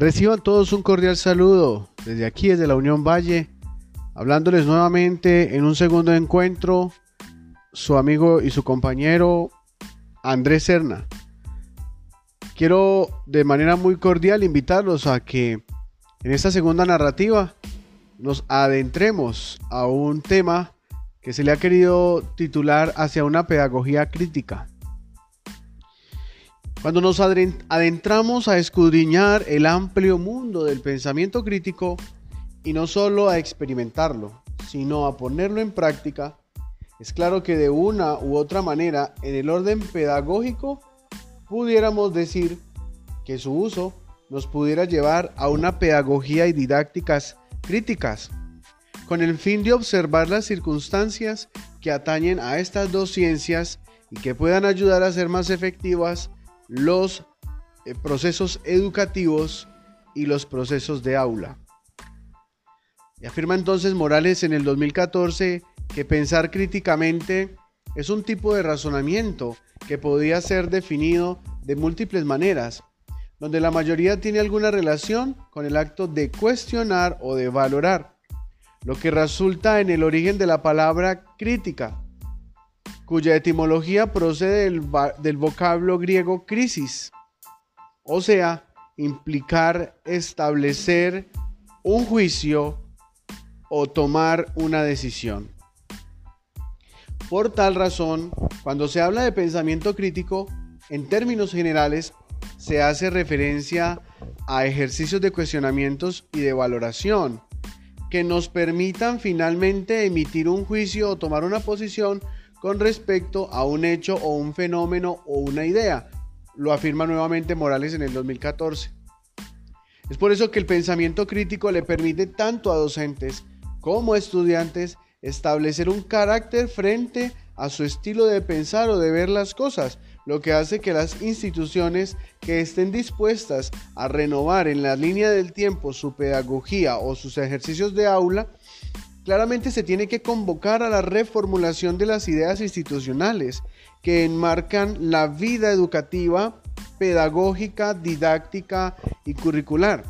Reciban todos un cordial saludo desde aquí, desde la Unión Valle, hablándoles nuevamente en un segundo encuentro, su amigo y su compañero Andrés Serna. Quiero de manera muy cordial invitarlos a que en esta segunda narrativa nos adentremos a un tema que se le ha querido titular hacia una pedagogía crítica. Cuando nos adentramos a escudriñar el amplio mundo del pensamiento crítico y no solo a experimentarlo, sino a ponerlo en práctica, es claro que de una u otra manera, en el orden pedagógico, pudiéramos decir que su uso nos pudiera llevar a una pedagogía y didácticas críticas, con el fin de observar las circunstancias que atañen a estas dos ciencias y que puedan ayudar a ser más efectivas los eh, procesos educativos y los procesos de aula. Y afirma entonces Morales en el 2014 que pensar críticamente es un tipo de razonamiento que podría ser definido de múltiples maneras, donde la mayoría tiene alguna relación con el acto de cuestionar o de valorar, lo que resulta en el origen de la palabra crítica, cuya etimología procede del, vocablo griego crisis, o sea, implicar establecer un juicio o tomar una decisión. Por tal razón, cuando se habla de pensamiento crítico, en términos generales, se hace referencia a ejercicios de cuestionamientos y de valoración que nos permitan finalmente emitir un juicio o tomar una posición con respecto a un hecho o un fenómeno o una idea. Lo afirma nuevamente Morales en el 2014. Es por eso que el pensamiento crítico le permite tanto a docentes como a estudiantes establecer un carácter frente a su estilo de pensar o de ver las cosas, lo que hace que las instituciones que estén dispuestas a renovar en la línea del tiempo su pedagogía o sus ejercicios de aula Claramente se tiene que convocar a la reformulación de las ideas institucionales que enmarcan la vida educativa, pedagógica, didáctica y curricular.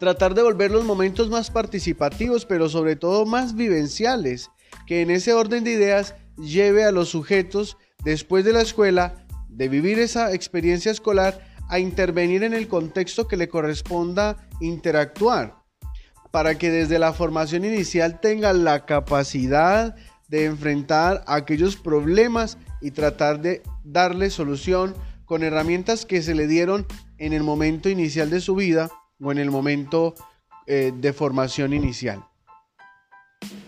Tratar de volver los momentos más participativos, pero sobre todo más vivenciales, que en ese orden de ideas lleve a los sujetos después de la escuela, de vivir esa experiencia escolar, a intervenir en el contexto que le corresponda interactuar para que desde la formación inicial tengan la capacidad de enfrentar aquellos problemas y tratar de darle solución con herramientas que se le dieron en el momento inicial de su vida o en el momento eh, de formación inicial.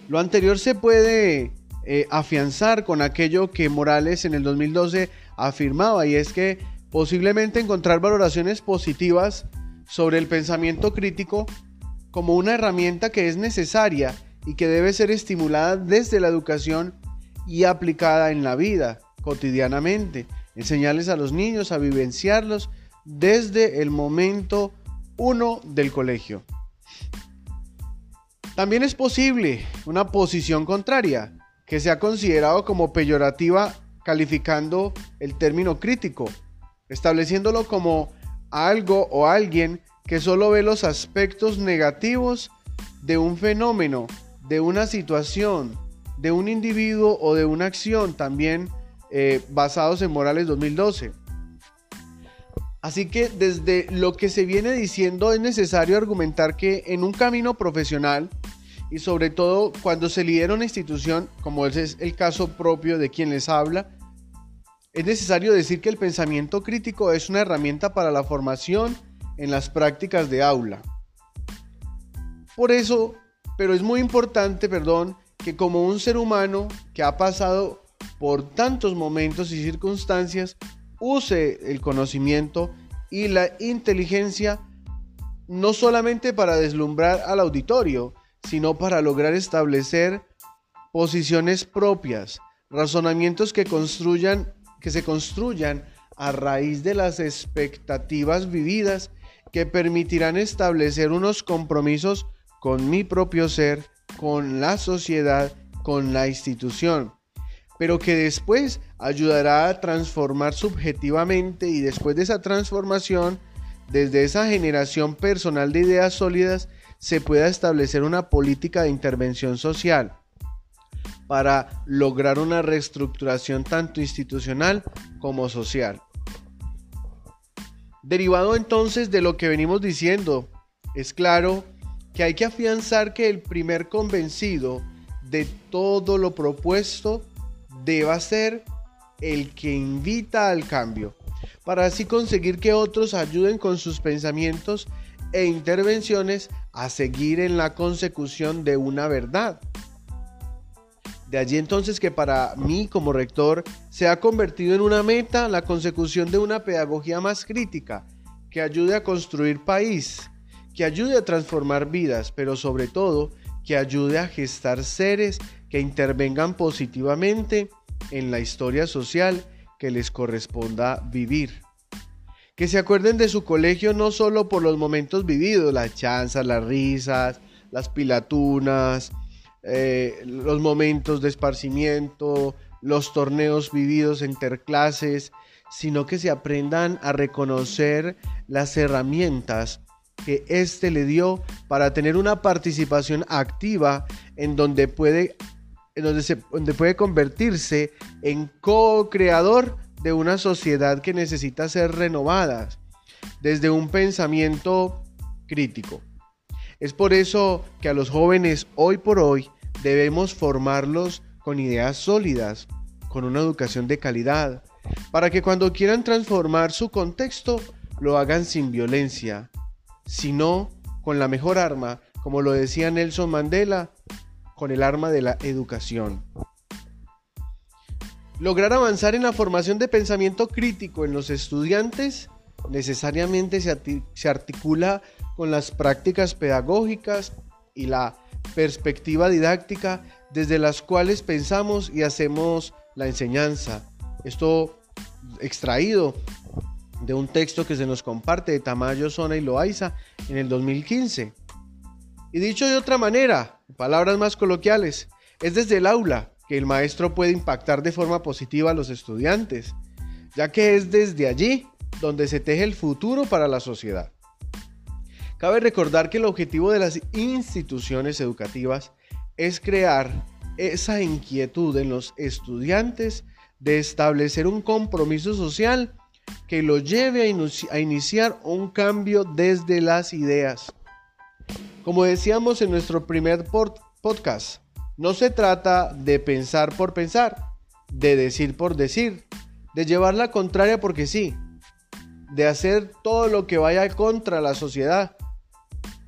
Lo anterior se puede eh, afianzar con aquello que Morales en el 2012 afirmaba y es que posiblemente encontrar valoraciones positivas sobre el pensamiento crítico como una herramienta que es necesaria y que debe ser estimulada desde la educación y aplicada en la vida cotidianamente. Enseñarles a los niños a vivenciarlos desde el momento uno del colegio. También es posible una posición contraria, que sea considerado como peyorativa calificando el término crítico, estableciéndolo como algo o alguien que solo ve los aspectos negativos de un fenómeno, de una situación, de un individuo o de una acción, también eh, basados en Morales 2012. Así que desde lo que se viene diciendo es necesario argumentar que en un camino profesional y sobre todo cuando se lidera una institución, como es el caso propio de quien les habla, es necesario decir que el pensamiento crítico es una herramienta para la formación en las prácticas de aula. Por eso, pero es muy importante, perdón, que como un ser humano que ha pasado por tantos momentos y circunstancias, use el conocimiento y la inteligencia no solamente para deslumbrar al auditorio, sino para lograr establecer posiciones propias, razonamientos que construyan que se construyan a raíz de las expectativas vividas que permitirán establecer unos compromisos con mi propio ser, con la sociedad, con la institución, pero que después ayudará a transformar subjetivamente y después de esa transformación desde esa generación personal de ideas sólidas se pueda establecer una política de intervención social para lograr una reestructuración tanto institucional como social. Derivado entonces de lo que venimos diciendo, es claro que hay que afianzar que el primer convencido de todo lo propuesto deba ser el que invita al cambio, para así conseguir que otros ayuden con sus pensamientos e intervenciones a seguir en la consecución de una verdad. De allí entonces que para mí como rector se ha convertido en una meta la consecución de una pedagogía más crítica, que ayude a construir país, que ayude a transformar vidas, pero sobre todo que ayude a gestar seres que intervengan positivamente en la historia social que les corresponda vivir. Que se acuerden de su colegio no solo por los momentos vividos, las chanzas, las risas, las pilatunas, eh, los momentos de esparcimiento, los torneos vividos interclases, sino que se aprendan a reconocer las herramientas que éste le dio para tener una participación activa en donde puede, en donde puede convertirse en co-creador de una sociedad que necesita ser renovada desde un pensamiento crítico. Es por eso que a los jóvenes hoy por hoy debemos formarlos con ideas sólidas, con una educación de calidad, para que cuando quieran transformar su contexto lo hagan sin violencia, sino con la mejor arma, como lo decía Nelson Mandela, con el arma de la educación. Lograr avanzar en la formación de pensamiento crítico en los estudiantes necesariamente se, articula con las prácticas pedagógicas y la perspectiva didáctica desde las cuales pensamos y hacemos la enseñanza. Esto extraído de un texto que se nos comparte de Tamayo, Zona y Loaiza en el 2015. Y dicho de otra manera, palabras más coloquiales, es desde el aula que el maestro puede impactar de forma positiva a los estudiantes, ya que es desde allí donde se teje el futuro para la sociedad. Cabe recordar que el objetivo de las instituciones educativas es crear esa inquietud en los estudiantes de establecer un compromiso social que lo lleve a, iniciar un cambio desde las ideas. Como decíamos en nuestro primer podcast, no se trata de pensar por pensar, de decir por decir, de llevar la contraria porque sí, de hacer todo lo que vaya contra la sociedad.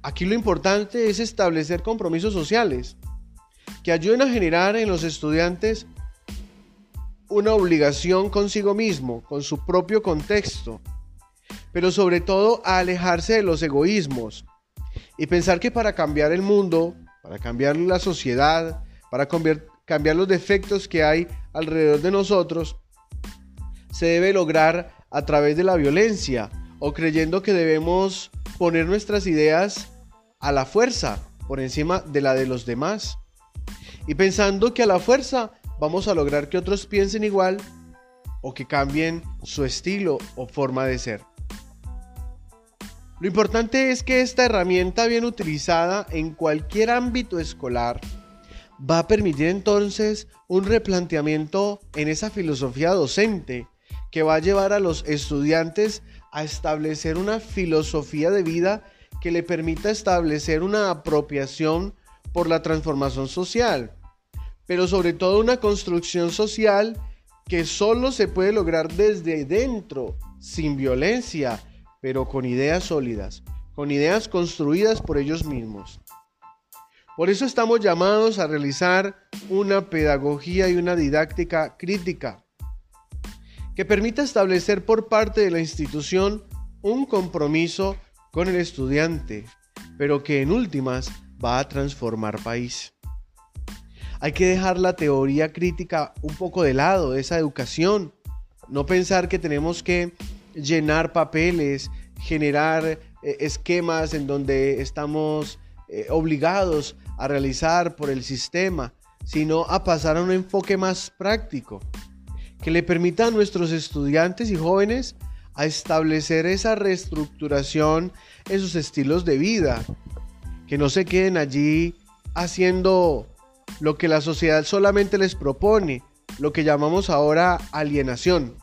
Aquí lo importante es establecer compromisos sociales que ayuden a generar en los estudiantes una obligación consigo mismo, con su propio contexto, pero sobre todo a alejarse de los egoísmos y pensar que para cambiar el mundo, para cambiar la sociedad, para cambiar los defectos que hay alrededor de nosotros, se debe lograr a través de la violencia o creyendo que debemos poner nuestras ideas a la fuerza por encima de la de los demás. Y pensando que a la fuerza vamos a lograr que otros piensen igual o que cambien su estilo o forma de ser. Lo importante es que esta herramienta bien utilizada en cualquier ámbito escolar va a permitir entonces un replanteamiento en esa filosofía docente que va a llevar a los estudiantes a establecer una filosofía de vida que le permita establecer una apropiación por la transformación social, pero sobre todo una construcción social que solo se puede lograr desde dentro, sin violencia, pero con ideas sólidas, con ideas construidas por ellos mismos. Por eso estamos llamados a realizar una pedagogía y una didáctica crítica que permita establecer por parte de la institución un compromiso con el estudiante, pero que en últimas va a transformar país. Hay que dejar la teoría crítica un poco de lado, esa educación. No pensar que tenemos que llenar papeles, generar eh, esquemas en donde estamos eh, obligados a realizar por el sistema, sino a pasar a un enfoque más práctico, que le permita a nuestros estudiantes y jóvenes a establecer esa reestructuración en sus estilos de vida, que no se queden allí haciendo lo que la sociedad solamente les propone, lo que llamamos ahora alienación.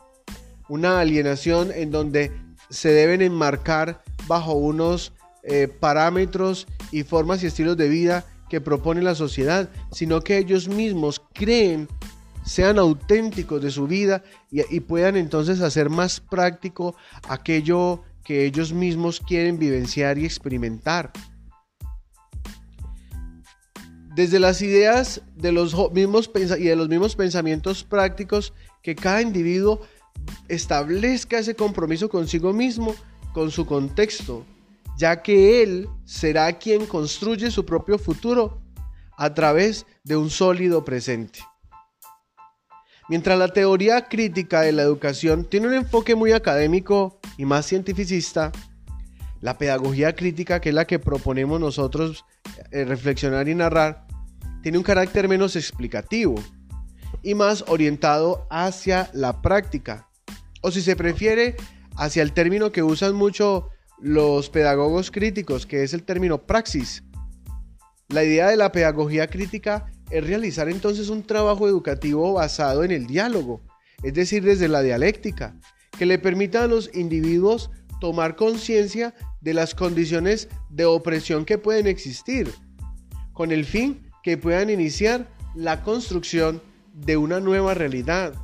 Una alienación en donde se deben enmarcar bajo unos eh, parámetros y formas y estilos de vida que propone la sociedad, sino que ellos mismos creen, sean auténticos de su vida y, puedan entonces hacer más práctico aquello que ellos mismos quieren vivenciar y experimentar. Desde las ideas de los mismos y de los mismos pensamientos prácticos que cada individuo establezca ese compromiso consigo mismo, con su contexto, ya que él será quien construye su propio futuro a través de un sólido presente. Mientras la teoría crítica de la educación tiene un enfoque muy académico y más cientificista, la pedagogía crítica, que es la que proponemos nosotros eh, reflexionar y narrar, tiene un carácter menos explicativo y más orientado hacia la práctica, o si se prefiere, hacia el término que usan mucho los pedagogos críticos, que es el término praxis. La idea de la pedagogía crítica es realizar entonces un trabajo educativo basado en el diálogo, es decir, desde la dialéctica, que le permita a los individuos tomar conciencia de las condiciones de opresión que pueden existir, con el fin que puedan iniciar la construcción de una nueva realidad,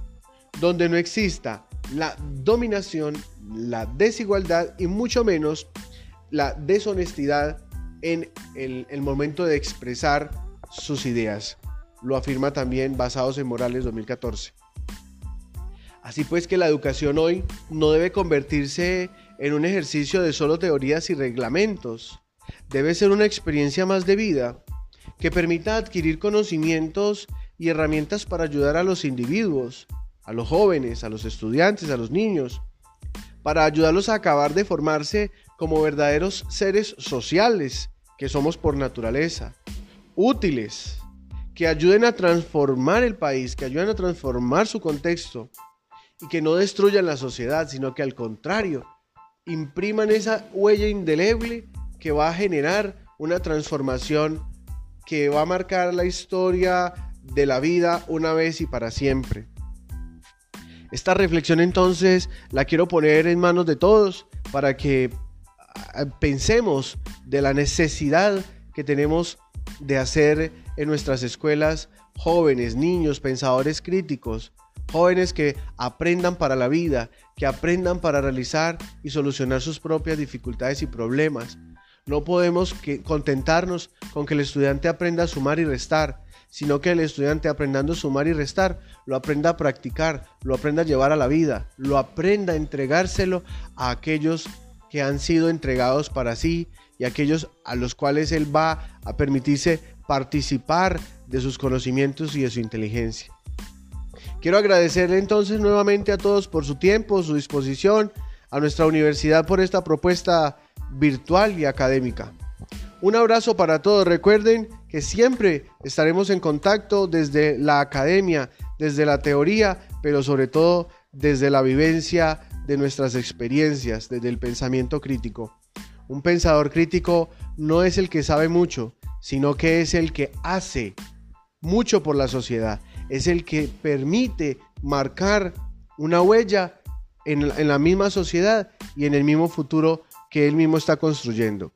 donde no exista la dominación la desigualdad y mucho menos la deshonestidad en el, momento de expresar sus ideas. Lo afirma también Basados en Morales 2014. Así pues que la educación hoy no debe convertirse en un ejercicio de solo teorías y reglamentos. Debe ser una experiencia más de vida que permita adquirir conocimientos y herramientas para ayudar a los individuos, a los jóvenes, a los estudiantes, a los niños, para ayudarlos a acabar de formarse como verdaderos seres sociales que somos por naturaleza, útiles, que ayuden a transformar el país, que ayuden a transformar su contexto y que no destruyan la sociedad, sino que al contrario, impriman esa huella indeleble que va a generar una transformación que va a marcar la historia de la vida una vez y para siempre. Esta reflexión entonces la quiero poner en manos de todos para que ah, pensemos de la necesidad que tenemos de hacer en nuestras escuelas jóvenes, niños, pensadores críticos, jóvenes que aprendan para la vida, que aprendan para realizar y solucionar sus propias dificultades y problemas. No podemos contentarnos con que el estudiante aprenda a sumar y restar, sino que el estudiante aprendiendo a sumar y restar, lo aprenda a practicar, lo aprenda a llevar a la vida, lo aprenda a entregárselo a aquellos que han sido entregados para sí y aquellos a los cuales él va a permitirse participar de sus conocimientos y de su inteligencia. Quiero agradecerle entonces nuevamente a todos por su tiempo, su disposición, a nuestra universidad por esta propuesta virtual y académica. Un abrazo para todos. Recuerden que siempre estaremos en contacto desde la academia, desde la teoría, pero sobre todo desde la vivencia de nuestras experiencias, desde el pensamiento crítico. Un pensador crítico no es el que sabe mucho, sino que es el que hace mucho por la sociedad, es el que permite marcar una huella en, la misma sociedad y en el mismo futuro que él mismo está construyendo.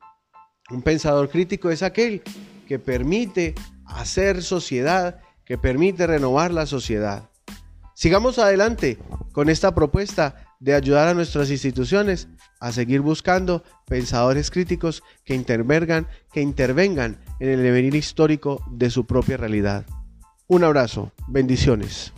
Un pensador crítico es aquel que permite hacer sociedad, que permite renovar la sociedad. Sigamos adelante con esta propuesta de ayudar a nuestras instituciones a seguir buscando pensadores críticos que intervengan, que intervengan en el devenir histórico de su propia realidad. Un abrazo, bendiciones.